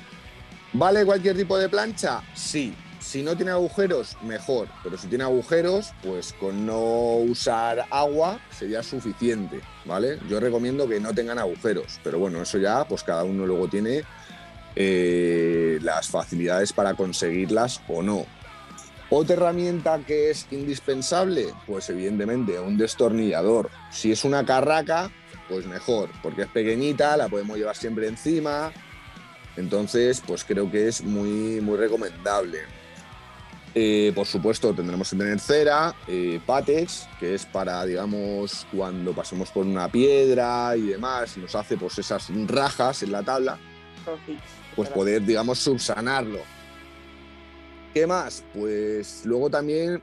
¿Vale cualquier tipo de plancha? Sí. Si no tiene agujeros, mejor. Pero si tiene agujeros, pues con no usar agua sería suficiente, ¿vale? Yo recomiendo que no tengan agujeros. Pero bueno, eso ya, pues cada uno luego tiene eh, las facilidades para conseguirlas o no. Otra herramienta que es indispensable, pues evidentemente un destornillador. Si es una carraca, pues mejor, porque es pequeñita, la podemos llevar siempre encima Entonces, pues creo que es muy, muy recomendable. Eh, por supuesto, tendremos que tener cera, eh, patex, que es para, digamos, cuando pasemos por una piedra y demás, nos hace pues esas rajas en la tabla, pues poder, digamos, subsanarlo. ¿Qué más? Pues luego también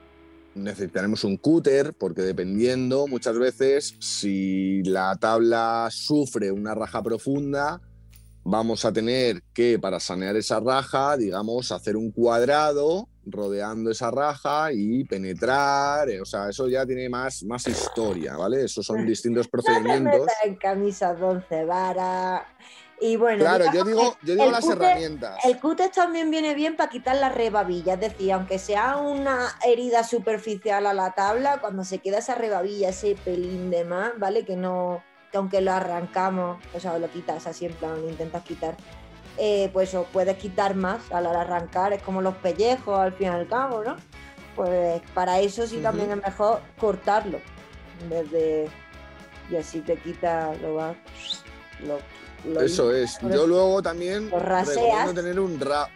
necesitaremos un cúter, porque dependiendo muchas veces si la tabla sufre una raja profunda, vamos a tener que, para sanear esa raja, digamos, hacer un cuadrado rodeando esa raja y penetrar. Eh, o sea, eso ya tiene más, más historia, ¿vale? Esos son distintos procedimientos. en camisas 11 varas. Y bueno, claro, yo digo, yo digo las herramientas. El cúter también viene bien para quitar la rebabilla, es decir, aunque sea una herida superficial a la tabla, cuando se queda esa rebabilla, ese pelín de más, ¿vale? Que no, que aunque lo arrancamos, o sea, lo quitas así en plan, lo intentas quitar, eh, pues o puedes quitar más a la hora de arrancar, es como los pellejos al fin y al cabo, ¿no? Pues para eso sí también es mejor cortarlo, en vez de... Y así te quita, lo vas... Lo, eso es. Yo luego también recomiendo tener un, ra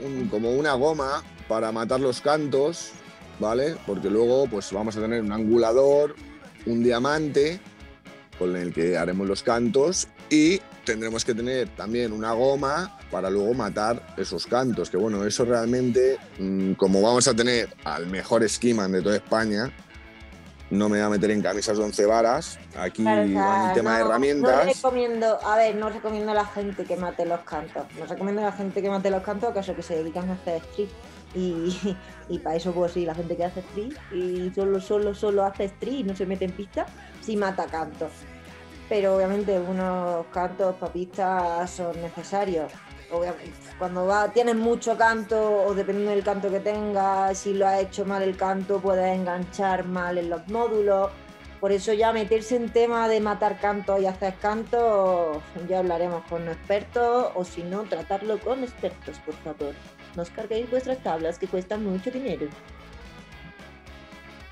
un como una goma para matar los cantos, ¿vale? Porque luego pues vamos a tener un angulador, un diamante con el que haremos los cantos y tendremos que tener también una goma para luego matar esos cantos, que bueno, eso realmente, mm, como vamos a tener al mejor esquiman de toda España, no me voy a meter en camisas de once varas, aquí en el tema de herramientas. No recomiendo, a ver, no recomiendo a la gente que mate los cantos, no recomiendo a la gente que mate los cantos, acaso que se dedican a hacer street y, y para eso, pues sí, la gente que hace street y solo, solo, solo hace street y no se mete en pista, sí mata cantos. Pero obviamente unos cantos papistas son necesarios. Cuando va, tienes mucho canto o dependiendo del canto que tengas, si lo ha hecho mal el canto, puedes enganchar mal en los módulos. Por eso ya meterse en tema de matar cantos y hacer cantos, ya hablaremos con expertos o si no, tratarlo con expertos, por favor. No os carguéis vuestras tablas que cuestan mucho dinero.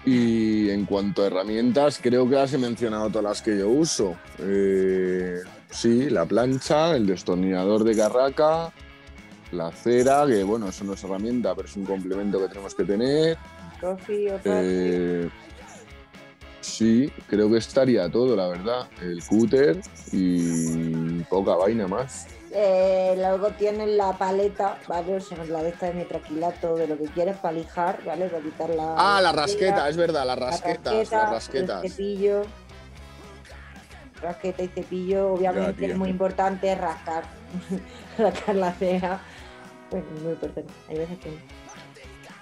Y en cuanto a herramientas, creo que he mencionado todas las que yo uso. Eh, sí, la plancha, el destornillador de carraca, la cera, que bueno, eso no es herramienta, pero es un complemento que tenemos que tener. Eh, sí, creo que estaría todo, la verdad. El cúter y poca vaina más. Eh, luego tienen la paleta, ¿vale? O sea, la de esta de metraquilato, de lo que quieres para lijar, ¿vale? Para quitar la. Ah, la rasqueta, es verdad, las rasquetas. las rasquetas. El cepillo. Rasqueta y cepillo, obviamente es muy importante rascar. rascar la ceja. Bueno, muy importante. Hay veces que.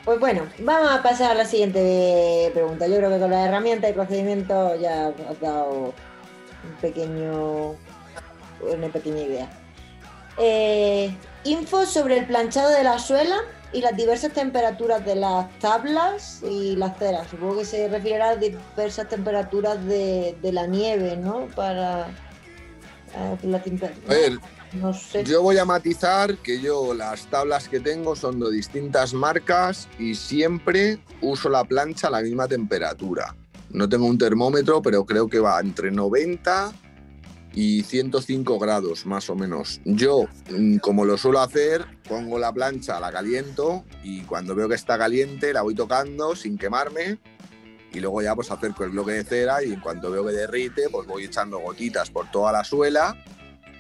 Pues bueno, vamos a pasar a la siguiente pregunta. Yo creo que con la herramienta y procedimiento ya has dado un pequeño. una pequeña idea. Eh, info sobre el planchado de la suela y las diversas temperaturas de las tablas y las ceras. Supongo que se refiere a diversas temperaturas de, la nieve, ¿no? Para eh, la temperatura. A ver, no sé. yo voy a matizar que yo las tablas que tengo son de distintas marcas y siempre uso la plancha a la misma temperatura. No tengo un termómetro, pero creo que va entre 90 y 105 grados más o menos. Yo, mm, como lo suelo hacer, pongo la plancha, la caliento y cuando veo que está caliente la voy tocando sin quemarme y luego ya pues acerco el bloque de cera y en cuanto veo que derrite pues voy echando gotitas por toda la suela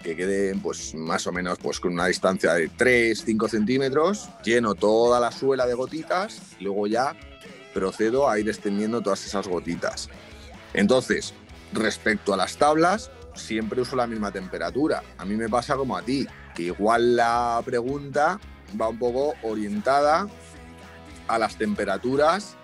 que queden pues más o menos pues con una distancia de 3-5 centímetros, lleno toda la suela de gotitas y luego ya procedo a ir extendiendo todas esas gotitas. Entonces, respecto a las tablas, siempre uso la misma temperatura. A mí me pasa como a ti, que igual la pregunta va un poco orientada a las temperaturas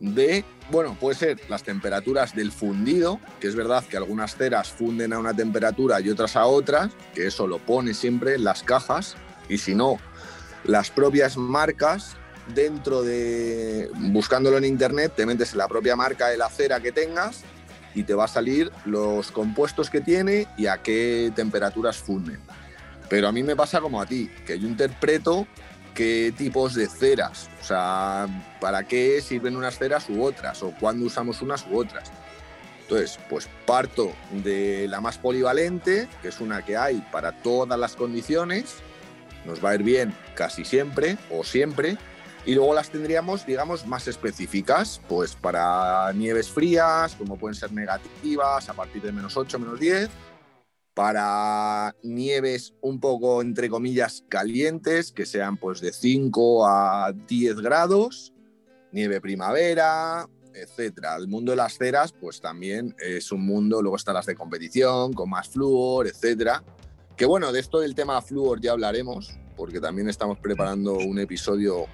de, bueno, puede ser las temperaturas del fundido, que es verdad que algunas ceras funden a una temperatura y otras a otras, que eso lo pone siempre en las cajas, y si no, las propias marcas dentro de, buscándolo en internet, te metes en la propia marca de la cera que tengas y te va a salir los compuestos que tiene y a qué temperaturas funden. Pero a mí me pasa como a ti, que yo interpreto qué tipos de ceras, o sea, para qué sirven unas ceras u otras, o cuándo usamos unas u otras. Entonces, pues parto de la más polivalente, que es una que hay para todas las condiciones, nos va a ir bien casi siempre o siempre, y luego las tendríamos, digamos, más específicas, pues para nieves frías, como pueden ser negativas, a partir de menos 8, menos 10, para nieves un poco, entre comillas, calientes, que sean pues de 5 a 10 grados, nieve primavera, etcétera. El mundo de las ceras, pues también es un mundo, luego están las de competición, con más flúor, etcétera. Que bueno, de esto del tema flúor ya hablaremos, porque también estamos preparando un episodio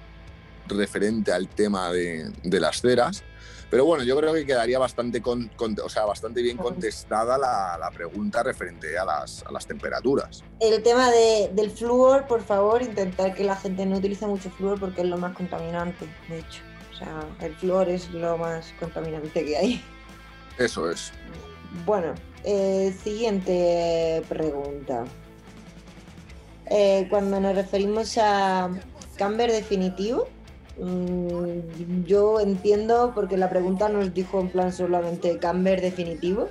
referente al tema de, de las ceras. Pero bueno, yo creo que quedaría bastante, con, con, o sea, bastante bien contestada la, la pregunta referente a las, a las, temperaturas. El tema de, del flúor, por favor, intentar que la gente no utilice mucho flúor porque es lo más contaminante, de hecho. O sea, el flúor es lo más contaminante que hay. Eso es. Bueno, eh, siguiente pregunta. Eh, cuando nos referimos a camber definitivo, Mm, yo entiendo porque la pregunta nos dijo en plan solamente camber definitivo.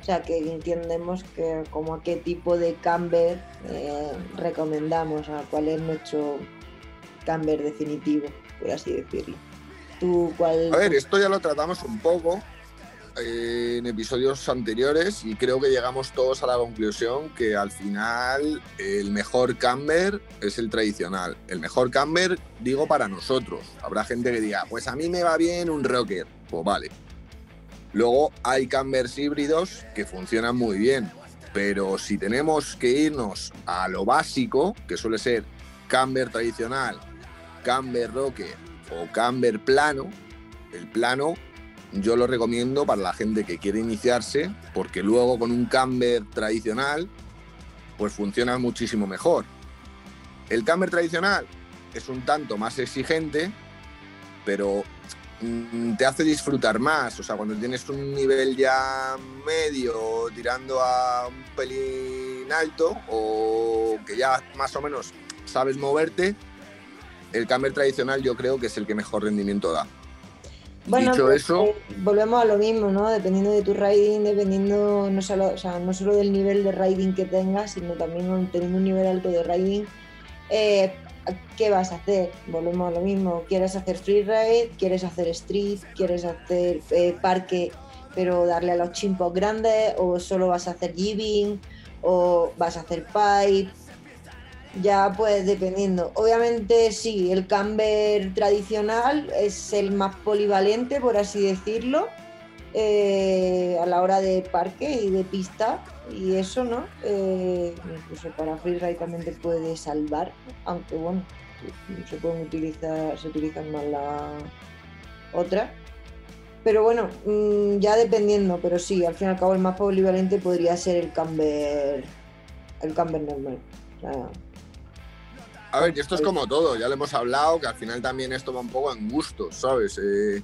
O sea que entendemos que como a qué tipo de camber eh, recomendamos, a cuál es nuestro camber definitivo, por así decirlo. A ver, esto ya lo tratamos un poco en episodios anteriores y creo que llegamos todos a la conclusión que al final el mejor camber es el tradicional. El mejor camber, digo, para nosotros. Habrá gente que diga, pues a mí me va bien un rocker. Pues vale. Luego hay cambers híbridos que funcionan muy bien. Pero si tenemos que irnos a lo básico, que suele ser camber tradicional, camber rocker o camber plano, el plano yo lo recomiendo para la gente que quiere iniciarse, porque luego con un camber tradicional, pues funciona muchísimo mejor. El camber tradicional es un tanto más exigente, pero mm, te hace disfrutar más. O sea, cuando tienes un nivel ya medio tirando a un pelín alto o que ya más o menos sabes moverte, el camber tradicional yo creo que es el que mejor rendimiento da. Bueno, Dicho pues, eso, eh, volvemos a lo mismo, ¿no? Dependiendo de tu riding, dependiendo no solo, o sea, no solo del nivel de riding que tengas, sino también teniendo un nivel alto de riding, eh, ¿qué vas a hacer? Volvemos a lo mismo. ¿Quieres hacer freeride? ¿Quieres hacer street? ¿Quieres hacer eh, parque, pero darle a los chimpos grandes? ¿O solo vas a hacer giving? ¿O vas a hacer pipe? Ya pues dependiendo. Obviamente sí, el camber tradicional es el más polivalente, por así decirlo, eh, a la hora de parque y de pista y eso, ¿no? Eh, incluso para freeride también te puede salvar, aunque bueno, se pueden utilizar, se utilizan más la otra. Pero bueno, mm, ya dependiendo, pero sí, al fin y al cabo el más polivalente podría ser el camber, el camber normal. A ver, y esto es como todo, ya lo hemos hablado, que al final también esto va un poco en gusto, ¿sabes? Eh,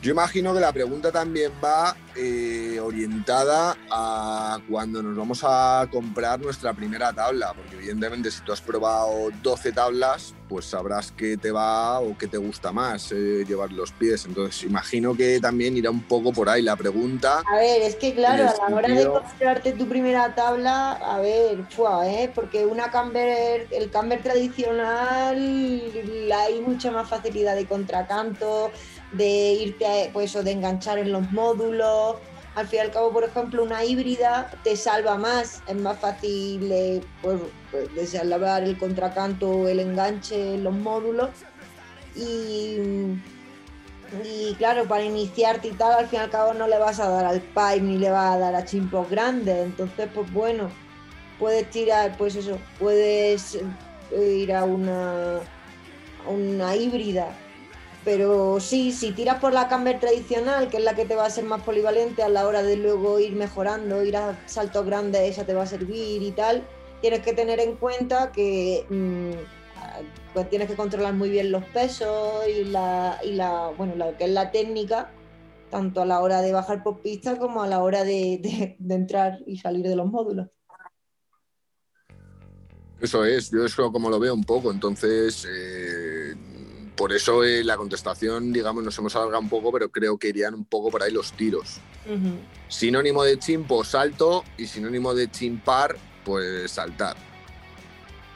yo imagino que la pregunta también va eh, orientada a cuando nos vamos a comprar nuestra primera tabla, porque evidentemente si tú has probado 12 tablas, pues sabrás qué te va o qué te gusta más eh, llevar los pies. Entonces imagino que también irá un poco por ahí la pregunta. A ver, es que claro, a la hora de comprarte tu primera tabla, a ver, fua, ¿eh? porque una camber, el camber tradicional hay mucha más facilidad de contracanto de irte, pues o de enganchar en los módulos. Al fin y al cabo, por ejemplo, una híbrida te salva más, es más fácil eh, pues, pues, el contracanto el enganche en los módulos. Y, y claro, para iniciarte y tal, al fin y al cabo no le vas a dar al pipe ni le vas a dar a chimpos grandes. Entonces, pues bueno, puedes tirar, pues eso, puedes ir a una, a una híbrida pero sí, si tiras por la camber tradicional, que es la que te va a ser más polivalente a la hora de luego ir mejorando, ir a saltos grandes, esa te va a servir y tal, tienes que tener en cuenta que mm, pues tienes que controlar muy bien los pesos y la, y la, bueno, lo que es la técnica, tanto a la hora de bajar por pista como a la hora de, entrar y salir de los módulos. Eso es, yo eso como lo veo un poco, entonces eh, por eso eh, la contestación, digamos, nos hemos alargado un poco, pero creo que irían un poco por ahí los tiros. Sinónimo de chimpo, salto. Y sinónimo de chimpar, pues saltar.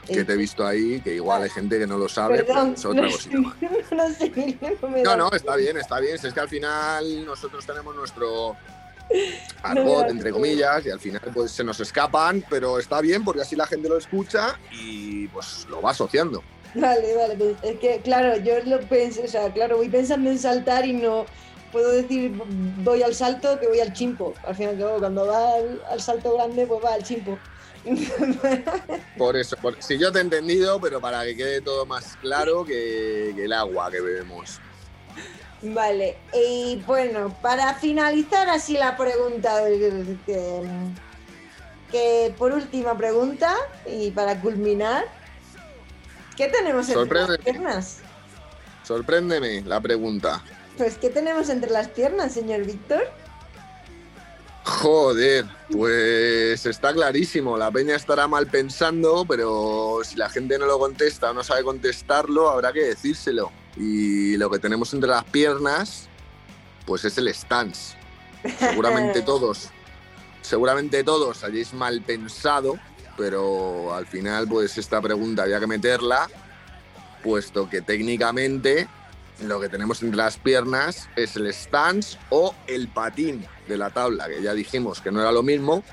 Que te he visto ahí, que igual hay gente que no lo sabe, pero Perdón, es otra no, cosita más. no sé, no me No, da- no, está bien, está bien. Si es que al final nosotros tenemos nuestro argot, entre comillas, y al final pues se nos escapan, pero está bien porque así la gente lo escucha y pues lo va asociando. Vale, vale, pues es que claro, yo lo pensé, o sea, claro, voy pensando en saltar y no puedo decir voy al salto que voy al chimpo. Al final, claro, cuando va al, al salto grande, pues va al chimpo. Por eso, por- si yo te he entendido, pero para que quede todo más claro que, que el agua que bebemos. Vale, y bueno, para finalizar así la pregunta, que, que por última pregunta, y para culminar, ¿qué tenemos entre las piernas? Sorpréndeme la pregunta. Pues, ¿qué tenemos entre las piernas, señor Víctor? Joder, pues está clarísimo. La peña estará mal pensando, pero si la gente no lo contesta o no sabe contestarlo, habrá que decírselo. Y lo que tenemos entre las piernas, pues es el stance. Seguramente todos, seguramente todos hayáis mal pensado, pero al final, pues esta pregunta había que meterla, puesto que técnicamente lo que tenemos entre las piernas es el stance o el patín de la tabla, que ya dijimos que no era lo mismo.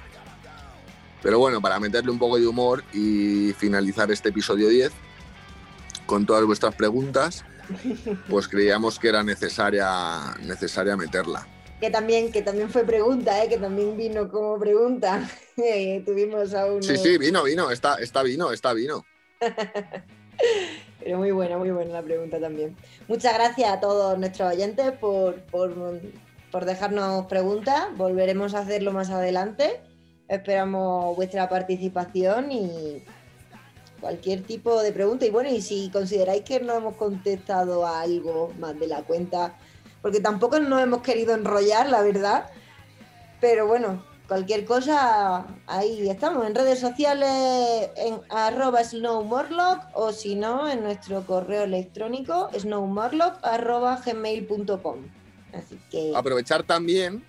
Pero bueno, para meterle un poco de humor y finalizar este episodio 10 con todas vuestras preguntas, pues creíamos que era necesaria, necesaria meterla. Que también, que también fue pregunta, ¿eh? que también vino como pregunta. Eh, Tuvimos a uno. Sí, sí, vino, vino, está, está vino, está vino. Pero muy buena, muy buena la pregunta también. Muchas gracias a todos nuestros oyentes por, por, por dejarnos preguntas. Volveremos a hacerlo más adelante. Esperamos vuestra participación y cualquier tipo de pregunta. Y bueno, y si consideráis que no hemos contestado a algo más de la cuenta, porque tampoco nos hemos querido enrollar, la verdad. Pero bueno, cualquier cosa, ahí estamos, en redes sociales, en arroba snowmorlock o si no, en nuestro correo electrónico snowmorlock arroba gmail.com. Así que Aprovechar también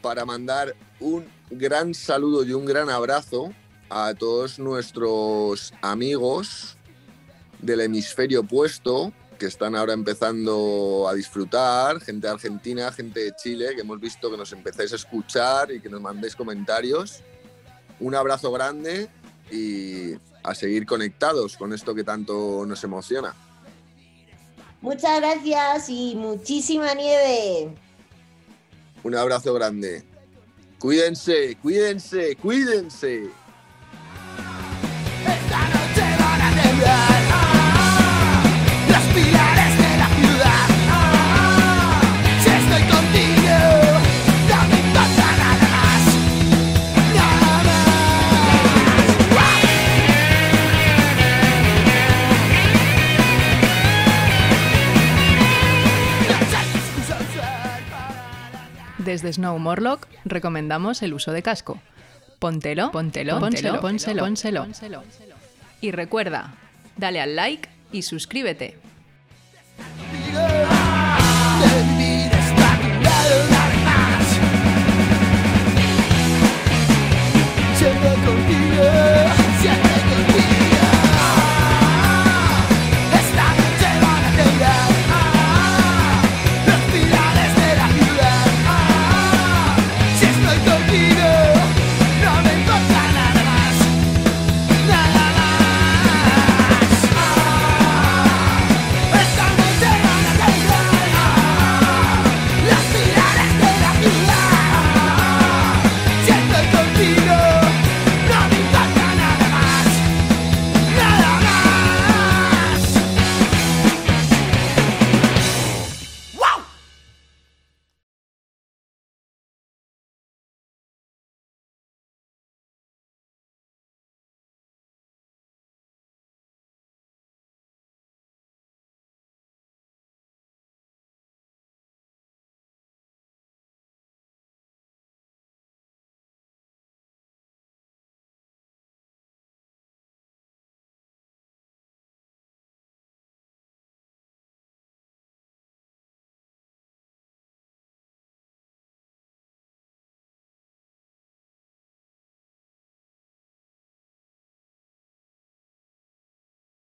para mandar un gran saludo y un gran abrazo a todos nuestros amigos del hemisferio opuesto que están ahora empezando a disfrutar, gente de Argentina, gente de Chile, que hemos visto que nos empezáis a escuchar y que nos mandéis comentarios. Un abrazo grande y a seguir conectados con esto que tanto nos emociona. muchas gracias y muchísima nieve. Un abrazo grande. Cuídense, cuídense, cuídense. Esta noche van a temblar Desde Snow Morlock recomendamos el uso de casco. Póntelo, póntelo, póntelo, pónselo, pónselo. Y recuerda, dale al like y suscríbete.